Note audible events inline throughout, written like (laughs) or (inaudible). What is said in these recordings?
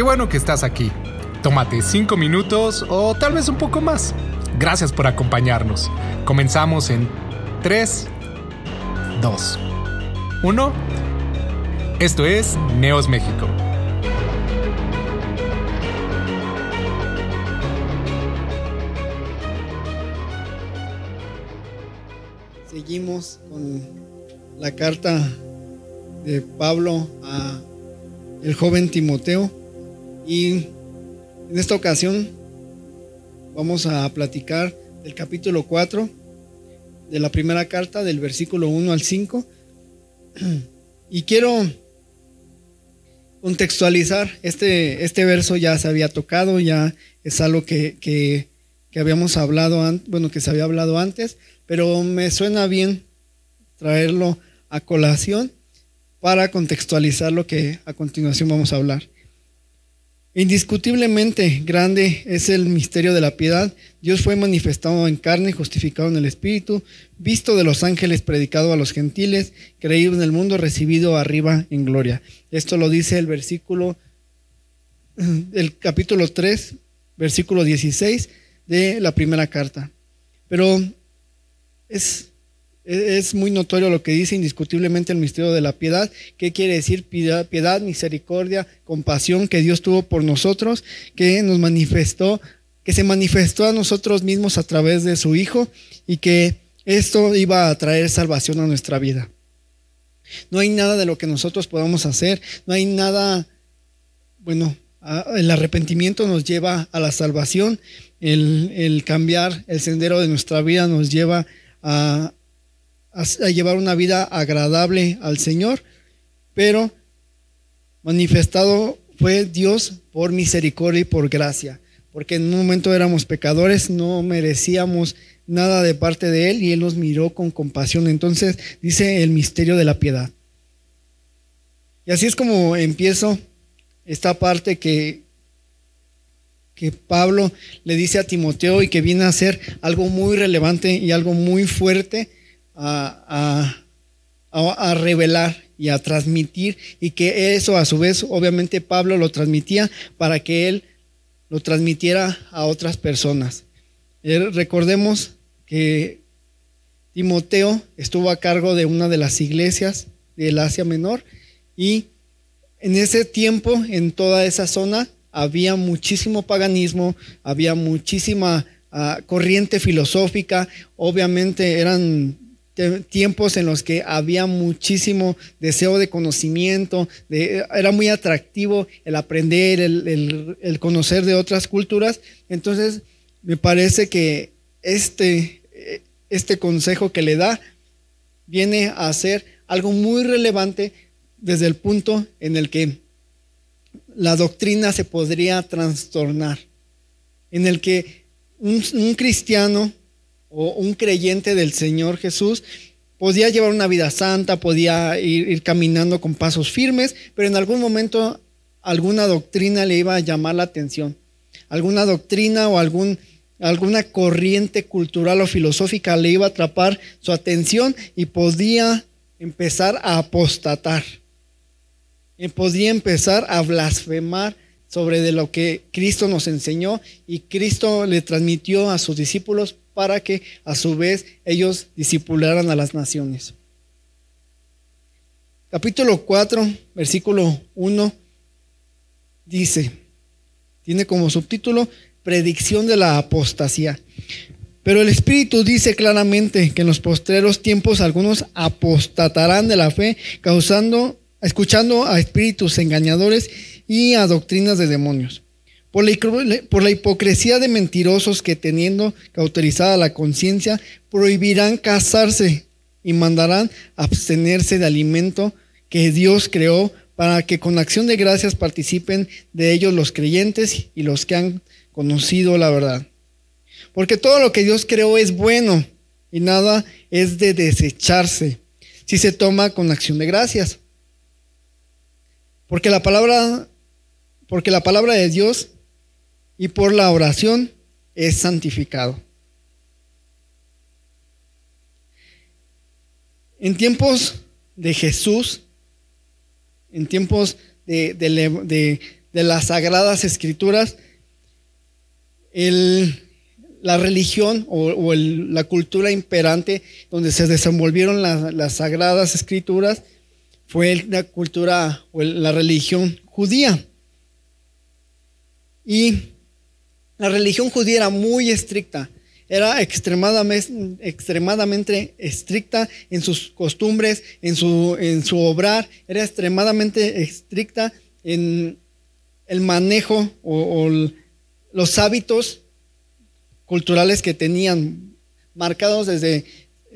Qué bueno que estás aquí. Tómate cinco minutos o tal vez un poco más. Gracias por acompañarnos. Comenzamos en 3, 2, 1. Esto es Neos México. Seguimos con la carta de Pablo a el joven Timoteo y en esta ocasión vamos a platicar del capítulo 4 de la primera carta del versículo 1 al 5 y quiero contextualizar este, este verso ya se había tocado ya es algo que, que, habíamos hablado bueno que se había hablado antes pero me suena bien traerlo a colación para contextualizar lo que a continuación vamos a hablar. Indiscutiblemente grande es el misterio de la piedad. Dios fue manifestado en carne, justificado en el Espíritu, visto de los ángeles, predicado a los gentiles, creído en el mundo, recibido arriba en gloria. Esto lo dice el versículo, (clears throat) el capítulo 3, versículo 16 de la primera carta. Pero es, es muy notorio lo que dice indiscutiblemente el misterio de la piedad. ¿Qué quiere decir piedad, piedad, misericordia, compasión que Dios tuvo por nosotros, que nos manifestó, que se manifestó a nosotros mismos a través de su Hijo y que esto iba a traer salvación a nuestra vida? No hay nada de lo que nosotros podamos hacer, no hay nada, bueno, el arrepentimiento nos lleva a la salvación, el, el cambiar el sendero de nuestra vida nos lleva a, llevar una vida agradable al Señor, pero manifestado fue Dios por misericordia y por gracia, porque en un momento éramos pecadores, no merecíamos nada de parte de Él y Él nos miró con compasión. Entonces dice el misterio de la piedad. Y así es como empiezo esta parte que, que Pablo le dice a Timoteo y que viene a ser algo muy relevante y algo muy fuerte a, a, revelar y a transmitir y que eso a su vez obviamente Pablo lo transmitía para que él lo transmitiera a otras personas. Eh, recordemos que Timoteo estuvo a cargo de una de las iglesias del Asia Menor y en ese tiempo, en toda esa zona, había muchísimo paganismo, había muchísima ah, corriente filosófica, obviamente eran tiempos en los que había muchísimo deseo de conocimiento, era muy atractivo el aprender, el, conocer de otras culturas. Entonces, me parece que este, este consejo que le da viene a ser algo muy relevante desde el punto en el que la doctrina se podría trastornar, en el que un, cristiano o un creyente del Señor Jesús podía llevar una vida santa, podía ir, caminando con pasos firmes, pero en algún momento alguna doctrina le iba a llamar la atención, alguna doctrina o algún, alguna corriente cultural o filosófica le iba a atrapar su atención y podía empezar a apostatar. Podía empezar a blasfemar sobre de lo que Cristo nos enseñó y Cristo le transmitió a sus discípulos para que a su vez ellos discipularan a las naciones. Capítulo 4, versículo 1 dice, tiene como subtítulo Predicción de la apostasía. Pero el Espíritu dice claramente que en los postreros tiempos algunos apostatarán de la fe, causando escuchando a espíritus engañadores y a doctrinas de demonios. Por la, hipocresía de mentirosos que teniendo cauterizada la conciencia, prohibirán casarse y mandarán abstenerse de alimento que Dios creó para que con acción de gracias participen de ellos los creyentes y los que han conocido la verdad. Porque todo lo que Dios creó es bueno y nada es de desecharse si se toma con acción de gracias. Porque la palabra, porque la palabra de Dios y por la oración es santificado. En tiempos de Jesús, en tiempos de, de las sagradas escrituras, la religión o, la cultura imperante donde se desenvolvieron las sagradas escrituras fue la cultura o la religión judía. Y la religión judía era muy estricta, era extremadamente, estricta en sus costumbres, en su, en su obrar, era extremadamente estricta en el manejo o, los hábitos culturales que tenían marcados desde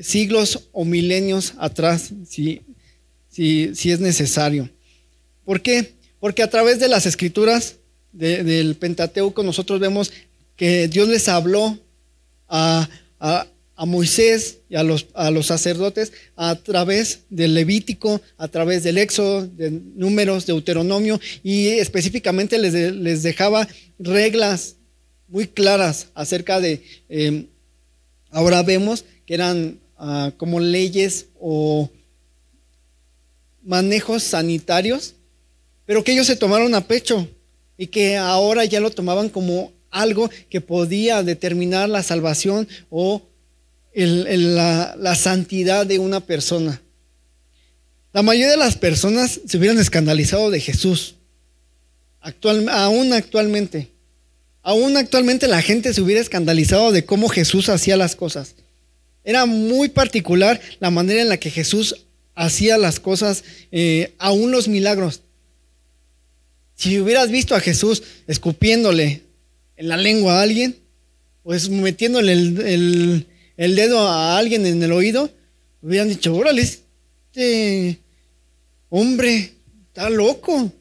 siglos o milenios atrás, si, si, es necesario. ¿Por qué? Porque a través de las escrituras del Pentateuco nosotros vemos que Dios les habló a, Moisés y a los, a los, sacerdotes a través del Levítico, a través del Éxodo, de números, de Deuteronomio, y específicamente les, les dejaba reglas muy claras acerca de, em, ahora vemos que eran ah, como leyes o manejos sanitarios, pero que ellos se tomaron a pecho y que ahora ya lo tomaban como algo que podía determinar la salvación o la, santidad de una persona. La mayoría de las personas se hubieran escandalizado de Jesús, aún actualmente. Aún actualmente la gente se hubiera escandalizado de cómo Jesús hacía las cosas. Era muy particular la manera en la que Jesús hacía las cosas, eh, aún los milagros. Si hubieras visto a Jesús escupiéndole en la lengua a alguien, pues metiéndole el, dedo a alguien en el oído, hubieran dicho, órale, este hombre está loco.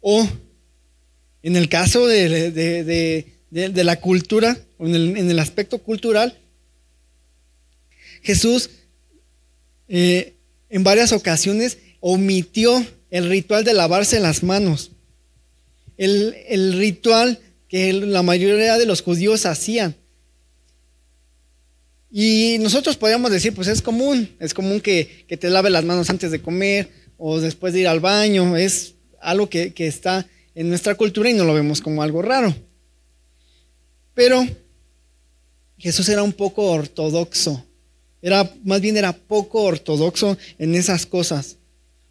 O en el caso de, la cultura, en el, en el, aspecto cultural, Jesús eh, en varias ocasiones omitió el ritual de lavarse las manos el, ritual que la mayoría de los judíos hacían. Y nosotros podríamos decir, pues es común, es común que, te lave las manos antes de comer o después de ir al baño, es algo que, que está en nuestra cultura y no lo vemos como algo raro. Pero Jesús era un poco ortodoxo, era, más bien era poco ortodoxo en esas cosas.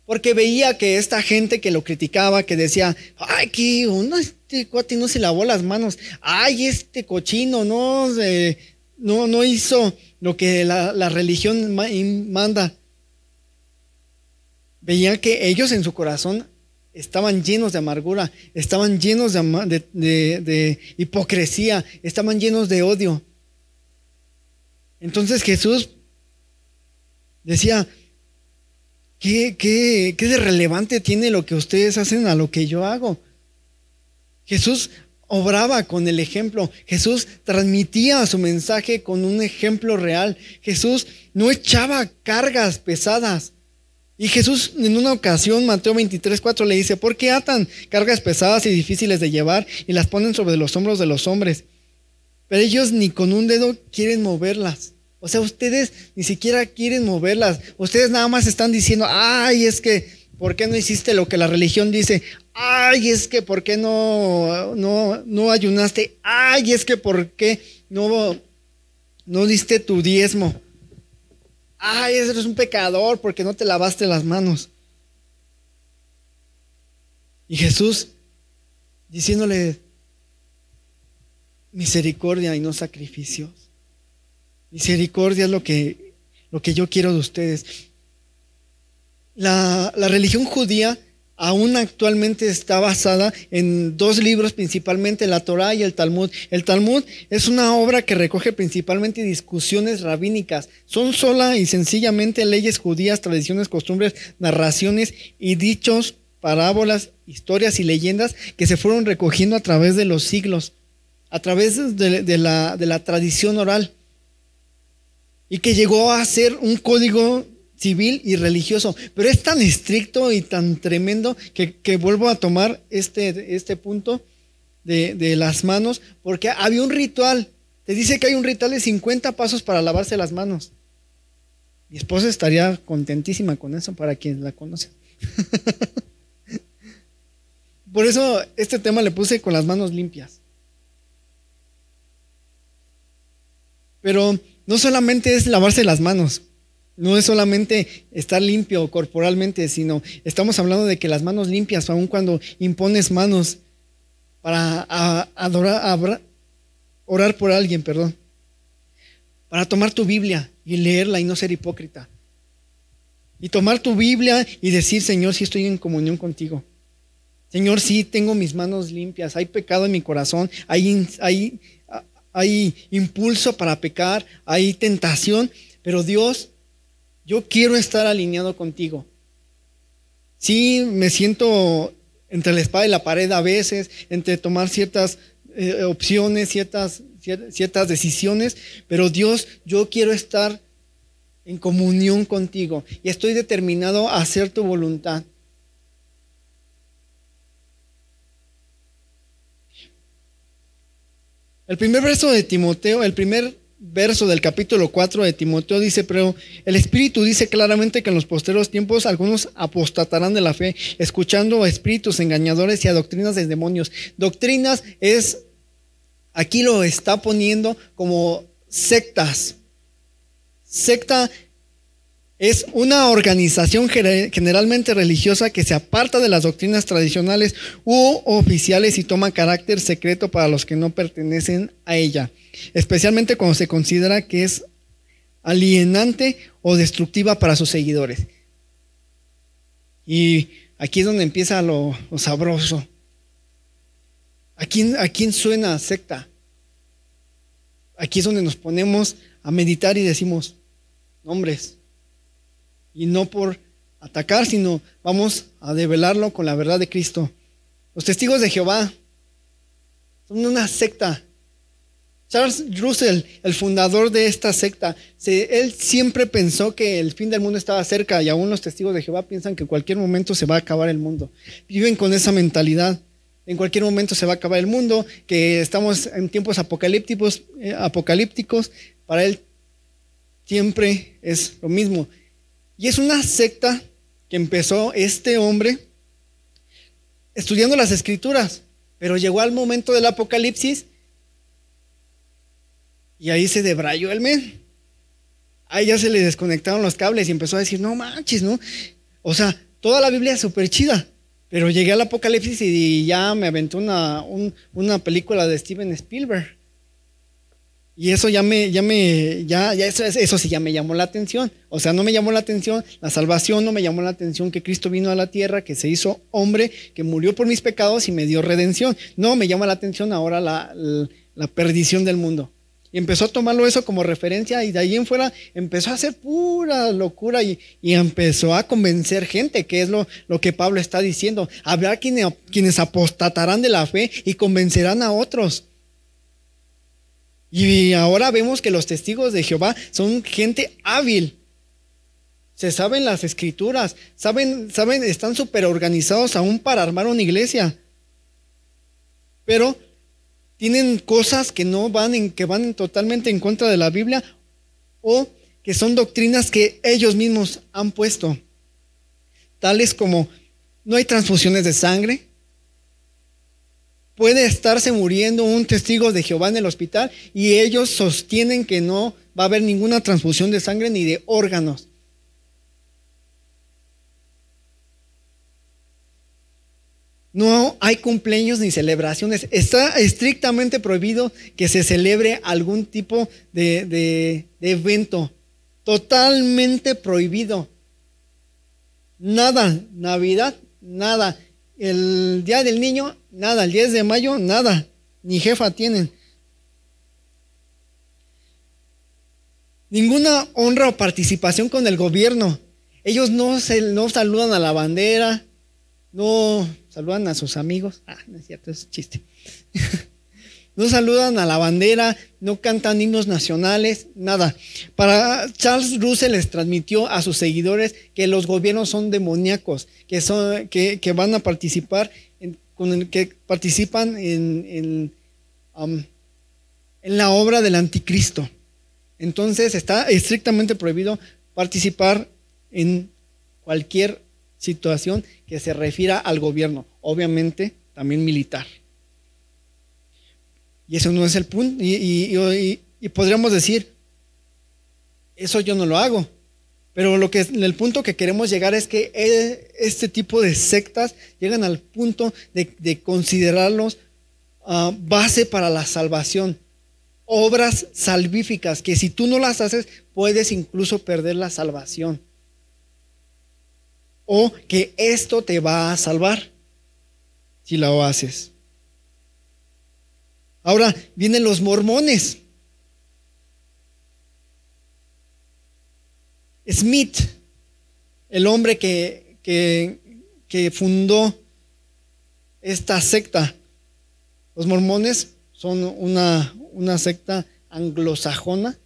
Porque veía que esta gente que lo criticaba, que decía, ay, que uno, este cuate no se lavó las manos, ay, este cochino no, no, no hizo lo que la, religión manda. Veía que ellos en su corazón estaban llenos de amargura, estaban llenos de, de hipocresía, estaban llenos de odio. Entonces Jesús decía, ¿Qué, de relevante tiene lo que ustedes hacen a lo que yo hago? Jesús obraba con el ejemplo. Jesús transmitía su mensaje con un ejemplo real. Jesús no echaba cargas pesadas. Y Jesús en una ocasión, Mateo 23, 4 le dice, ¿por qué atan cargas pesadas y difíciles de llevar y las ponen sobre los hombros de los hombres? Pero ellos ni con un dedo quieren moverlas. O sea, ustedes ni siquiera quieren moverlas. Ustedes nada más están diciendo, ay, es que, ¿por qué no hiciste lo que la religión dice? Ay, es que, ¿por qué no, no, no ayunaste? Ay, es que, ¿por qué no, no diste tu diezmo? Ay, eres un pecador porque no te lavaste las manos. Y Jesús diciéndole misericordia y no sacrificios. Misericordia es lo que, lo que yo quiero de ustedes. La, la religión judía aún actualmente está basada en dos libros principalmente, la Torah y el Talmud. El Talmud es una obra que recoge principalmente discusiones rabínicas. Son sola y sencillamente leyes judías, tradiciones, costumbres, narraciones y dichos, parábolas, historias y leyendas que se fueron recogiendo a través de los siglos, a través de, la, de la tradición oral y que llegó a ser un código civil y religioso, pero es tan estricto y tan tremendo que, vuelvo a tomar este, este punto de, de, las manos, porque había un ritual, te dice que hay un ritual de 50 pasos para lavarse las manos. Mi esposa estaría contentísima con eso para quien la conoce. (laughs) Por eso este tema le puse con las manos limpias. Pero no solamente es lavarse las manos, no es solamente estar limpio corporalmente, sino estamos hablando de que las manos limpias, aun cuando impones manos para adorar, orar por alguien, perdón, para tomar tu Biblia y leerla y no ser hipócrita. Y tomar tu Biblia y decir, Señor, si estoy en comunión contigo. Señor, sí tengo mis manos limpias, hay pecado en mi corazón, hay, hay, hay impulso para pecar, hay tentación, pero Dios, yo quiero estar alineado contigo. Sí, me siento entre la espada y la pared a veces, entre tomar ciertas eh, opciones, ciertas, ciertas decisiones, pero Dios, yo quiero estar en comunión contigo y estoy determinado a hacer tu voluntad. El primer verso de Timoteo, el primer verso del capítulo 4 de Timoteo dice, pero el Espíritu dice claramente que en los posteros tiempos algunos apostatarán de la fe, escuchando a espíritus engañadores y a doctrinas de demonios. Doctrinas es, aquí lo está poniendo como sectas. Secta es una organización generalmente religiosa que se aparta de las doctrinas tradicionales u oficiales y toma carácter secreto para los que no pertenecen a ella, especialmente cuando se considera que es alienante o destructiva para sus seguidores. Y aquí es donde empieza lo, sabroso. ¿A quién, ¿A quién suena secta? Aquí es donde nos ponemos a meditar y decimos, nombres, y no por atacar, sino vamos a develarlo con la verdad de Cristo. Los testigos de Jehová son una secta. Charles Russell, el fundador de esta secta, él siempre pensó que el fin del mundo estaba cerca y aún los testigos de Jehová piensan que en cualquier momento se va a acabar el mundo. Viven con esa mentalidad. En cualquier momento se va a acabar el mundo, que estamos en tiempos apocalípticos, eh, apocalípticos. Para él siempre es lo mismo. Y es una secta que empezó este hombre estudiando las escrituras, pero llegó al momento del apocalipsis y ahí se debrayó el men. Ahí ya se le desconectaron los cables y empezó a decir, no manches, ¿no? O sea, toda la Biblia es súper chida, pero llegué al apocalipsis y ya me aventó una, una película de Steven Spielberg. Y eso ya me, ya me, ya, ya eso, eso sí ya me llamó la atención. O sea, no me llamó la atención la salvación, no me llamó la atención que Cristo vino a la tierra, que se hizo hombre, que murió por mis pecados y me dio redención. No, me llama la atención ahora la, la, perdición del mundo. Y empezó a tomarlo eso como referencia y de ahí en fuera empezó a hacer pura locura y, y empezó a convencer gente, que es lo, lo que Pablo está diciendo. Habrá quienes, quienes apostatarán de la fe y convencerán a otros. Y ahora vemos que los testigos de Jehová son gente hábil. Se saben las escrituras, saben, saben, están súper organizados aún para armar una iglesia. Pero tienen cosas que no van en, que van totalmente en contra de la Biblia o que son doctrinas que ellos mismos han puesto. Tales como no hay transfusiones de sangre, Puede estarse muriendo un testigo de Jehová en el hospital y ellos sostienen que no va a haber ninguna transfusión de sangre ni de órganos. No hay cumpleaños ni celebraciones. Está estrictamente prohibido que se celebre algún tipo de, de, evento. Totalmente prohibido. Nada. Navidad, nada. El Día del Niño, nada. El 10 de mayo, nada. Ni jefa tienen. Ninguna honra o participación con el gobierno. Ellos no, se, no saludan a la bandera, no saludan a sus amigos. Ah, no es cierto, es chiste. (laughs) no saludan a la bandera, no cantan himnos nacionales, nada. Para Charles Russell les transmitió a sus seguidores que los gobiernos son demoníacos, que, son, que, van a participar, en, con que participan en, um, en la obra del anticristo. Entonces está estrictamente prohibido participar en cualquier situación que se refiera al gobierno. Obviamente también militar. Y eso no es el punto. Y, podríamos decir, eso yo no lo hago. Pero lo que, el punto que queremos llegar es que e, este tipo de sectas llegan al punto de, considerarlos ah, base para la salvación. Obras salvíficas que si tú no las haces puedes incluso perder la salvación. O que esto te va a salvar si lo haces. Ahora vienen los mormones. Smith, el hombre que, que, fundó esta secta. Los mormones son una, una secta anglosajona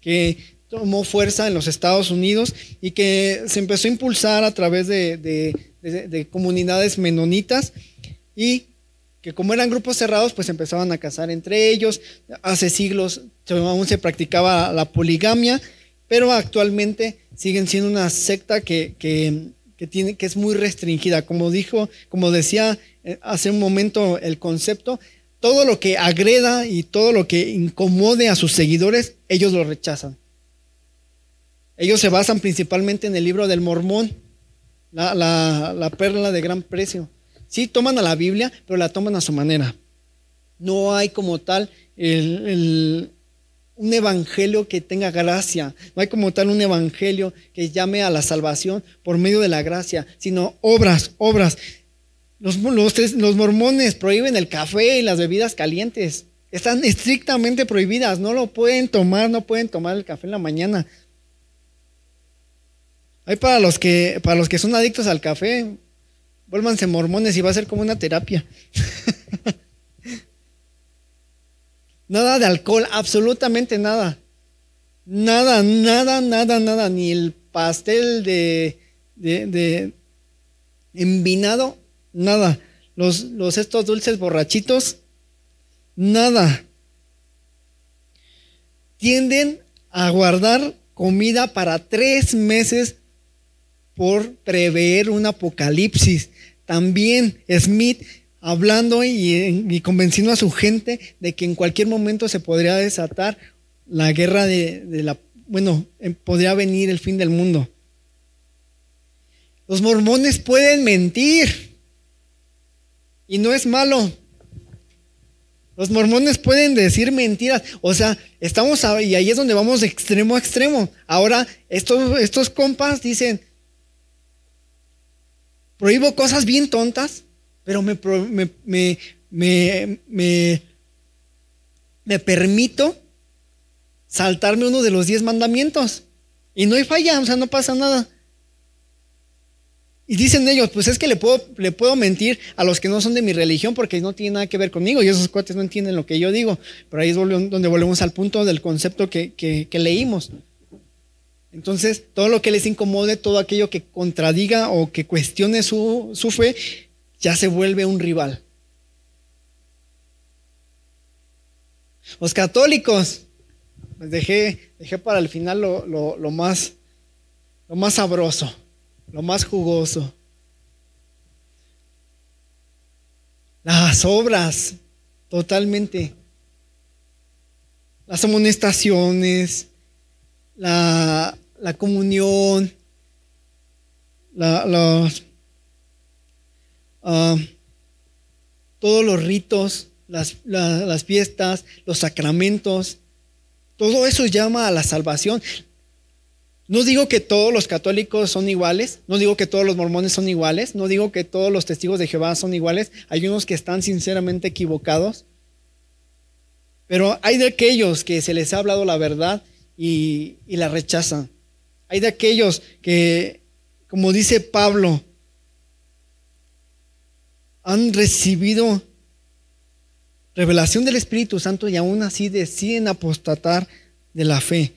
que tomó fuerza en los Estados Unidos y que se empezó a impulsar a través de, de comunidades menonitas y que como eran grupos cerrados, pues empezaban a casar entre ellos. Hace siglos aún se practicaba la poligamia, pero actualmente siguen siendo una secta que, tiene, que es muy restringida. Como dijo, como decía eh, hace un momento el concepto, todo lo que agreda y todo lo que incomode a sus seguidores, ellos lo rechazan. Ellos se basan principalmente en el libro del Mormón, la, la perla de gran precio. Sí, toman a la Biblia, pero la toman a su manera. No hay como tal un evangelio que tenga gracia. No hay como tal un evangelio que llame a la salvación por medio de la gracia, sino obras, obras. Los, mormones prohíben el café y las bebidas calientes. Están estrictamente prohibidas. No lo pueden tomar, no pueden tomar el café en la mañana. Hay para los que, para los que son adictos al café, Vuélvanse mormones y va a ser como una terapia. (laughs) nada de alcohol, absolutamente nada. Nada, nada, nada, nada. Ni el pastel de, de, envinado, nada. Los, los estos dulces borrachitos, nada. Tienden a guardar comida para tres meses por prever un apocalipsis. También Smith hablando y, convenciendo a su gente de que en cualquier momento se podría desatar la guerra de, la, bueno, eh, podría venir el fin del mundo. Los mormones pueden mentir y no es malo. Los mormones pueden decir mentiras. O sea, estamos y ahí es donde vamos de extremo a extremo. Ahora, estos, estos compas dicen, prohíbo cosas bien tontas, pero me, me, me, me, permito saltarme uno de los diez mandamientos. Y no hay falla, o sea, no pasa nada. Y dicen ellos, pues es que le puedo, le puedo mentir a los que no son de mi religión porque no tiene nada que ver conmigo y esos cuates no entienden lo que yo digo. Pero ahí es donde volvemos al punto del concepto que, que leímos. Entonces, todo lo que les incomode, todo aquello que contradiga o que cuestione su, fe, ya se vuelve un rival. Los católicos, les dejé, dejé para el final lo, más, lo más sabroso, lo más jugoso. Las obras, totalmente. Las amonestaciones, la, la comunión, los, ah, todos los ritos, las, las fiestas, los sacramentos, todo eso llama a la salvación. No digo que todos los católicos son iguales, no digo que todos los mormones son iguales, no digo que todos los testigos de Jehová son iguales, hay unos que están sinceramente equivocados, pero hay de aquellos que se les ha hablado la verdad y, y la rechazan. Hay de aquellos que, como dice Pablo, han recibido revelación del Espíritu Santo y aún así deciden apostatar de la fe.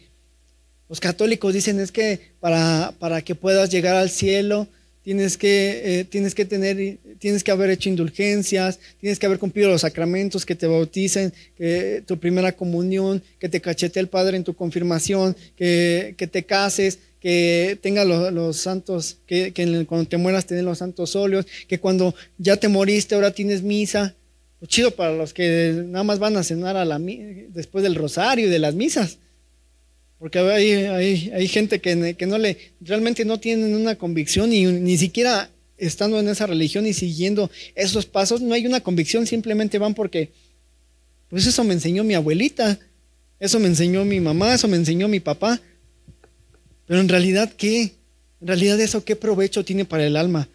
Los católicos dicen es que para, para que puedas llegar al cielo tienes que, eh, tienes que tener, tienes que haber hecho indulgencias, tienes que haber cumplido los sacramentos, que te bauticen, que tu primera comunión, que te cachete el Padre en tu confirmación, que, te cases, que tenga los, santos, que, cuando te mueras tenés los santos óleos, que cuando ya te moriste ahora tienes misa. Chido para los que nada más van a cenar a la, después del rosario y de las misas. Porque hay, hay, gente que, que, no le, realmente no tienen una convicción y ni siquiera estando en esa religión y siguiendo esos pasos, no hay una convicción, simplemente van porque, pues eso me enseñó mi abuelita, eso me enseñó mi mamá, eso me enseñó mi papá. Pero en realidad, ¿qué? En realidad eso, ¿qué provecho tiene para el alma?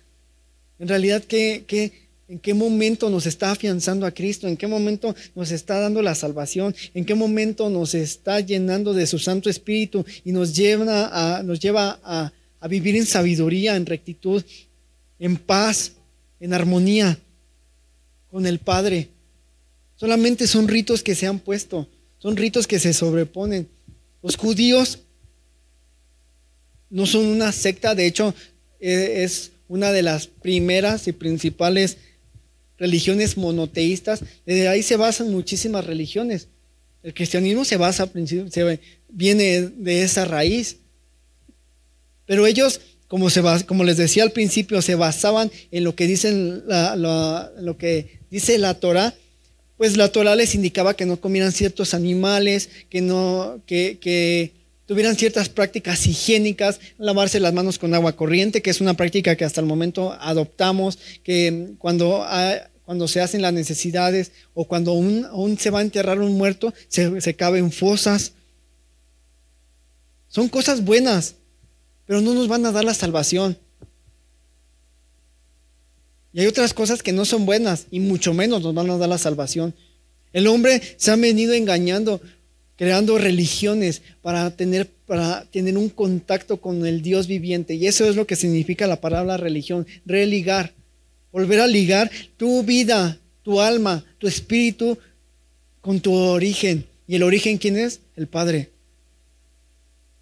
En realidad, ¿qué, qué, ¿En qué momento nos está afianzando a Cristo? ¿En qué momento nos está dando la salvación? ¿En qué momento nos está llenando de su Santo Espíritu y nos lleva a, a vivir en sabiduría, en rectitud, en paz, en armonía con el Padre? Solamente son ritos que se han puesto, son ritos que se sobreponen. Los judíos no son una secta, de hecho e, es una de las primeras y principales religiones monoteístas, desde ahí se basan muchísimas religiones. El cristianismo se basa, se, viene de esa raíz. Pero ellos, como, les decía al principio, se basaban en lo que, dicen lo que dice la Torah, pues la Torah les indicaba que no comieran ciertos animales, que no, que tuvieran ciertas prácticas higiénicas, lavarse las manos con agua corriente, que es una práctica que hasta el momento adoptamos, que cuando, cuando se hacen las necesidades o cuando aún, se va a enterrar un muerto, se, se caben fosas. Son cosas buenas, pero no nos van a dar la salvación. Y hay otras cosas que no son buenas y mucho menos nos van a dar la salvación. El hombre se ha venido engañando creando religiones para tener, para tener un contacto con el Dios viviente. Y eso es lo que significa la palabra religión, religar, volver a ligar tu vida, tu alma, tu espíritu con tu origen. ¿Y el origen quién es? El Padre.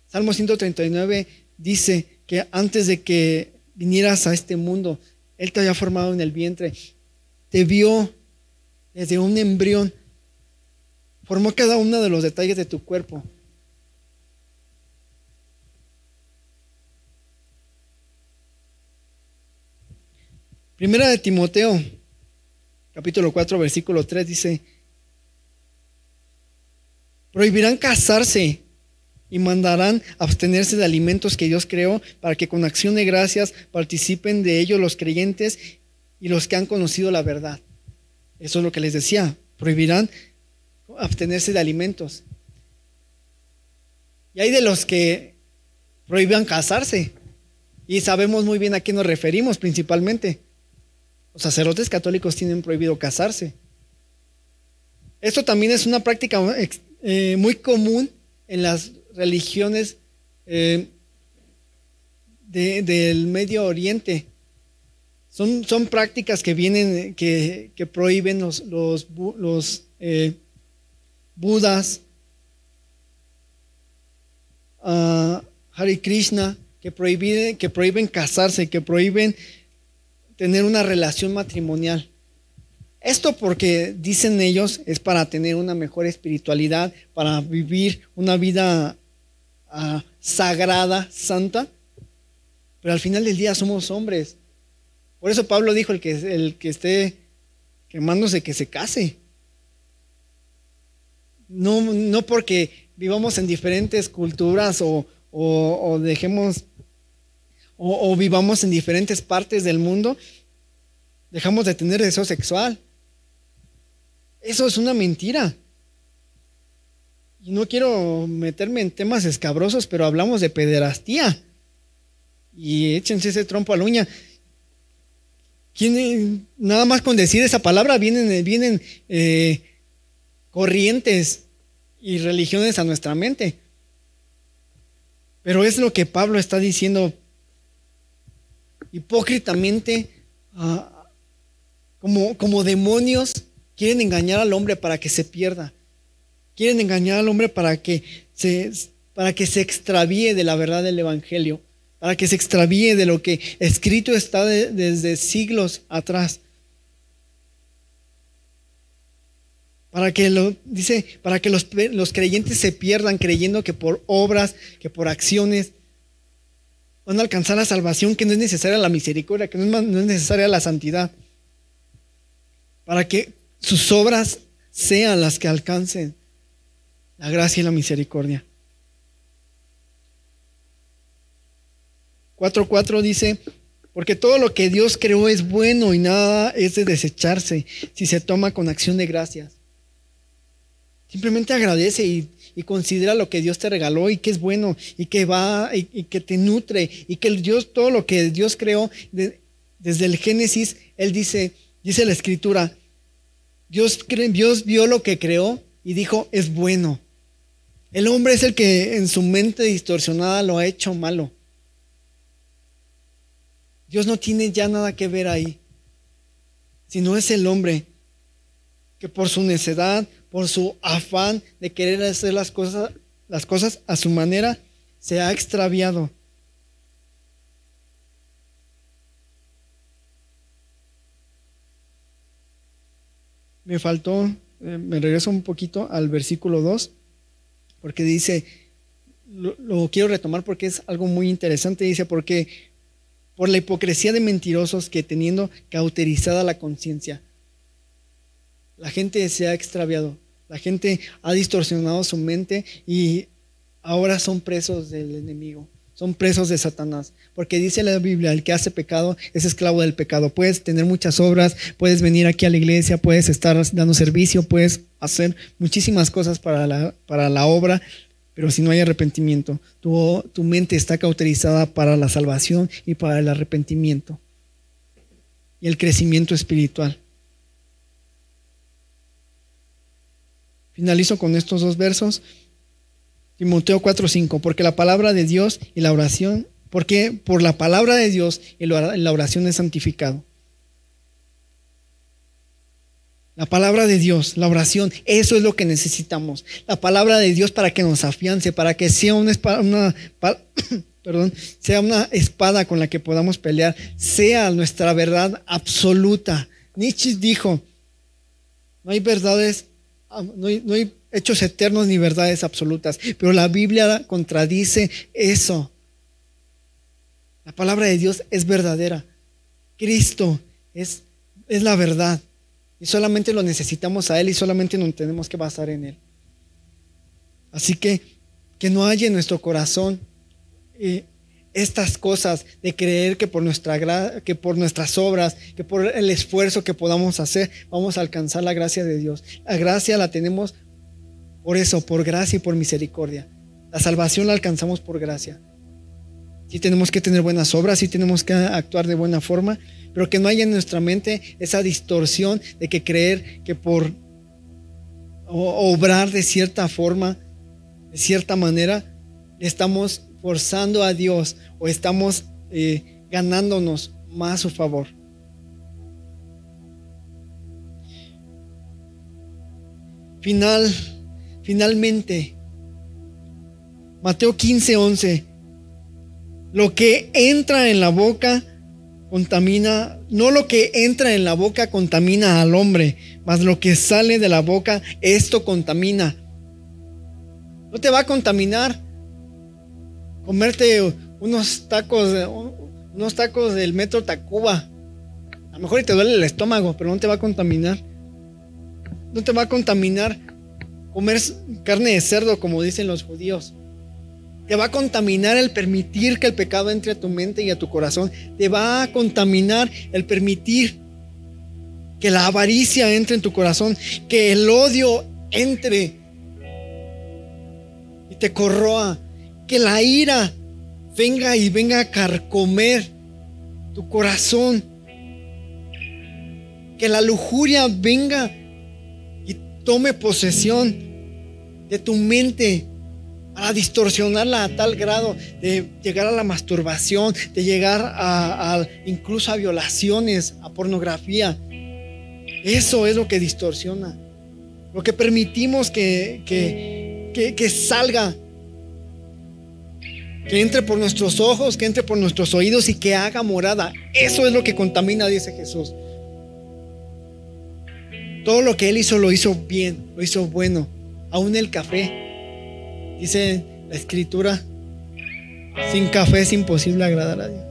Salmo 139 dice que antes de que vinieras a este mundo, Él te había formado en el vientre, te vio desde un embrión Formó cada uno de los detalles de tu cuerpo. Primera de Timoteo, capítulo 4, versículo 3 dice, prohibirán casarse y mandarán abstenerse de alimentos que Dios creó para que con acción de gracias participen de ellos los creyentes y los que han conocido la verdad. Eso es lo que les decía, prohibirán abstenerse de alimentos. Y hay de los que prohíban casarse. Y sabemos muy bien a qué nos referimos principalmente. Los sacerdotes católicos tienen prohibido casarse. Esto también es una práctica eh, muy común en las religiones eh, del Medio Oriente. Son, son, prácticas que vienen, que, prohíben los, eh, Budas, uh, Hare Krishna, que, prohíben, casarse, que prohíben tener una relación matrimonial. Esto porque dicen ellos es para tener una mejor espiritualidad, para vivir una vida ah, sagrada, santa. Pero al final del día somos hombres. Por eso Pablo dijo, el que esté quemándose, que se case. No, no porque vivamos en diferentes culturas o, dejemos o, vivamos en diferentes partes del mundo, dejamos de tener deseo sexual. Eso es una mentira. Y no quiero meterme en temas escabrosos, pero hablamos de pederastía. Y échense ese trompo a la uña. nada más con decir esa palabra vienen, vienen eh, corrientes y religiones a nuestra mente. Pero es lo que Pablo está diciendo hipócritamente, ah, como, como demonios quieren engañar al hombre para que se pierda. Quieren engañar al hombre para que se, para que se extravíe de la verdad del Evangelio, para que se extravíe de lo que escrito está desde siglos atrás. Para que lo, dice, para que los, creyentes se pierdan creyendo que por obras, que por acciones, van a alcanzar la salvación, que no es necesaria la misericordia, que no es, no es necesaria la santidad, para que sus obras sean las que alcancen la gracia y la misericordia. 4.4 dice, porque todo lo que Dios creó es bueno y nada es de desecharse si se toma con acción de gracias. Simplemente agradece y, considera lo que Dios te regaló y que es bueno y que va y, que te nutre y que Dios, todo lo que Dios creó desde el Génesis, Él dice, dice la escritura, Dios, Dios vio lo que creó y dijo, es bueno. El hombre es el que en su mente distorsionada lo ha hecho malo. Dios no tiene ya nada que ver ahí, sino es el hombre que por su necedad, por su afán de querer hacer las cosas, a su manera, se ha extraviado. Me faltó, eh, me regreso un poquito al versículo 2, porque dice, lo, lo, quiero retomar porque es algo muy interesante, dice, porque por la hipocresía de mentirosos que teniendo cauterizada la conciencia, la gente se ha extraviado, la gente ha distorsionado su mente y ahora son presos del enemigo, son presos de Satanás. Porque dice la Biblia, el que hace pecado es esclavo del pecado. Puedes tener muchas obras, puedes venir aquí a la iglesia, puedes estar dando servicio, puedes hacer muchísimas cosas para la, para la obra, pero si no hay arrepentimiento, tu, tu mente está cauterizada para la salvación y para el arrepentimiento y el crecimiento espiritual. Finalizo con estos dos versos. Timoteo 4:5, porque la palabra de Dios y la oración, porque por la palabra de Dios y la oración es santificado. La palabra de Dios, la oración, eso es lo que necesitamos. La palabra de Dios para que nos afiance, para que sea una espada, (coughs) perdón, sea una espada con la que podamos pelear, sea nuestra verdad absoluta. Nietzsche dijo, no hay verdades, no hay, no hay hechos eternos ni verdades absolutas, pero la Biblia contradice eso. La palabra de Dios es verdadera. Cristo es, es la verdad. Y solamente lo necesitamos a Él y solamente nos tenemos que basar en Él. Así que que no haya en nuestro corazón eh, estas cosas de creer que por, nuestra, que por nuestras obras, que por el esfuerzo que podamos hacer, vamos a alcanzar la gracia de Dios. La gracia la tenemos por eso, por gracia y por misericordia. La salvación la alcanzamos por gracia. Sí tenemos que tener buenas obras, sí tenemos que actuar de buena forma, pero que no haya en nuestra mente esa distorsión de que creer que por obrar de cierta forma, de cierta manera, estamos forzando a Dios o estamos eh, ganándonos más su favor. Final, finalmente, Mateo 15, 11. Lo que entra en la boca contamina, no lo que entra en la boca contamina al hombre, mas lo que sale de la boca, esto contamina. No te va a contaminar comerte unos tacos, unos tacos del metro Tacuba. A lo mejor te duele el estómago, pero no te va a contaminar. No te va a contaminar comer carne de cerdo, como dicen los judíos. Te va a contaminar el permitir que el pecado entre a tu mente y a tu corazón. Te va a contaminar el permitir que la avaricia entre en tu corazón, que el odio entre y te corroa, que la ira venga y venga a carcomer tu corazón, que la lujuria venga y tome posesión de tu mente para distorsionarla a tal grado de llegar a la masturbación, de llegar a, incluso a violaciones, a pornografía. Eso es lo que distorsiona. Lo que permitimos que, que, que salga, que entre por nuestros ojos, que entre por nuestros oídos y que haga morada. Eso es lo que contamina, dice Jesús. Todo lo que Él hizo lo hizo bien, lo hizo bueno. Aún el café Dice la escritura, Sin café es imposible agradar a Dios.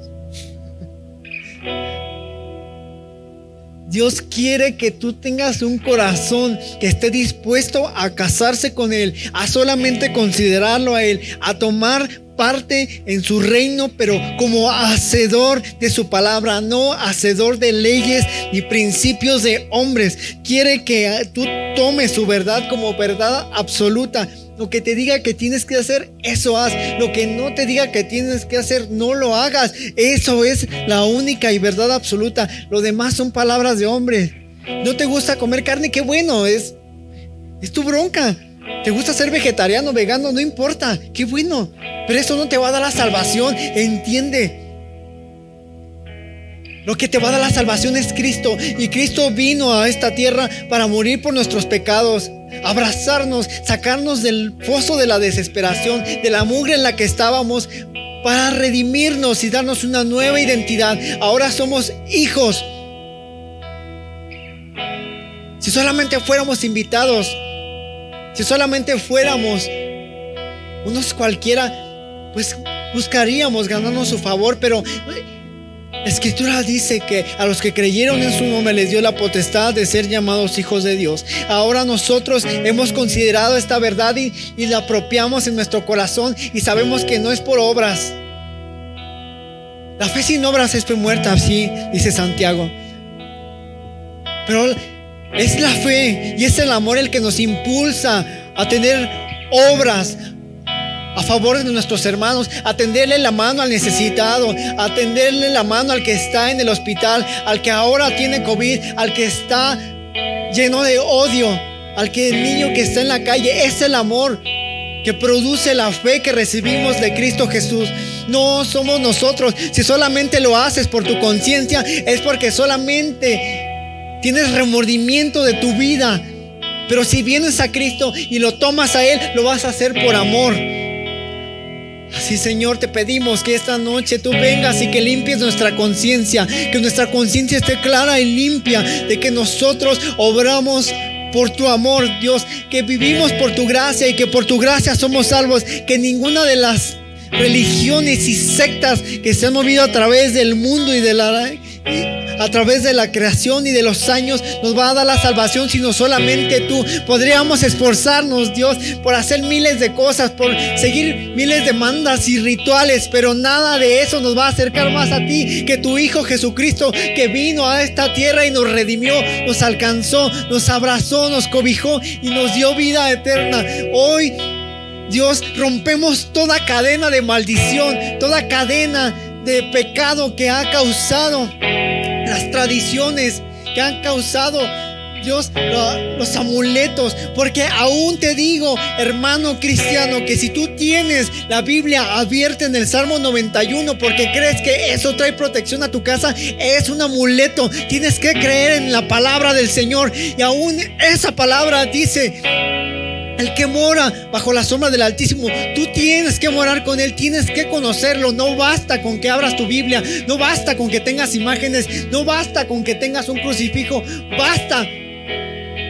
(laughs) Dios quiere que tú tengas un corazón que esté dispuesto a casarse con Él, a solamente considerarlo a Él, a tomar parte en su reino, pero como hacedor de su palabra, no hacedor de leyes ni principios de hombres. Quiere que tú tomes su verdad como verdad absoluta. Lo que te diga que tienes que hacer, eso haz. Lo que no te diga que tienes que hacer, no lo hagas. Eso es la única y verdad absoluta. Lo demás son palabras de hombre. No te gusta comer carne, qué bueno, es, es tu bronca. ¿Te gusta ser vegetariano, vegano? No importa, qué bueno. Pero eso no te va a dar la salvación, entiende. Lo que te va a dar la salvación es Cristo. Y Cristo vino a esta tierra para morir por nuestros pecados, abrazarnos, sacarnos del foso de la desesperación, de la mugre en la que estábamos, para redimirnos y darnos una nueva identidad. Ahora somos hijos. Si solamente fuéramos invitados, si solamente fuéramos unos cualquiera, pues buscaríamos ganarnos su favor, pero la escritura dice que a los que creyeron en su nombre les dio la potestad de ser llamados hijos de Dios. Ahora nosotros hemos considerado esta verdad y, la apropiamos en nuestro corazón y sabemos que no es por obras. La fe sin obras es muerta, así dice Santiago. Pero es la fe y es el amor el que nos impulsa a tener obras a favor de nuestros hermanos, a tenderle la mano al necesitado, a tenderle la mano al que está en el hospital, al que ahora tiene COVID, al que está lleno de odio, al que el niño que está en la calle. Es el amor que produce la fe que recibimos de Cristo Jesús. No somos nosotros. Si solamente lo haces por tu conciencia, es porque solamente tienes remordimiento de tu vida. Pero si vienes a Cristo y lo tomas a Él, lo vas a hacer por amor. Así Señor, te pedimos que esta noche tú vengas y que limpies nuestra conciencia, que nuestra conciencia esté clara y limpia de que nosotros obramos por tu amor, Dios, que vivimos por tu gracia y que por tu gracia somos salvos, que ninguna de las religiones y sectas que se han movido a través del mundo y de la a través de la creación y de los años nos va a dar la salvación, sino solamente tú. Podríamos esforzarnos, Dios, por hacer miles de cosas, por seguir miles de mandas y rituales, pero nada de eso nos va a acercar más a ti que tu Hijo Jesucristo, que vino a esta tierra y nos redimió, nos alcanzó, nos abrazó, nos cobijó y nos dio vida eterna. Hoy Dios, rompemos toda cadena de maldición, toda cadena de pecado que ha causado las tradiciones que han causado Dios, los amuletos. Porque aún te digo, hermano cristiano, que si tú tienes la Biblia abierta en el Salmo 91 porque crees que eso trae protección a tu casa, es un amuleto. Tienes que creer en la palabra del Señor. Y aún esa palabra dice, el que mora bajo la sombra del Altísimo, tú tienes que morar con Él, tienes que conocerlo. No basta con que abras tu Biblia, no basta con que tengas imágenes, no basta con que tengas un crucifijo, basta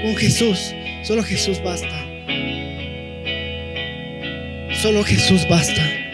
con Jesús. Solo Jesús basta. Solo Jesús basta.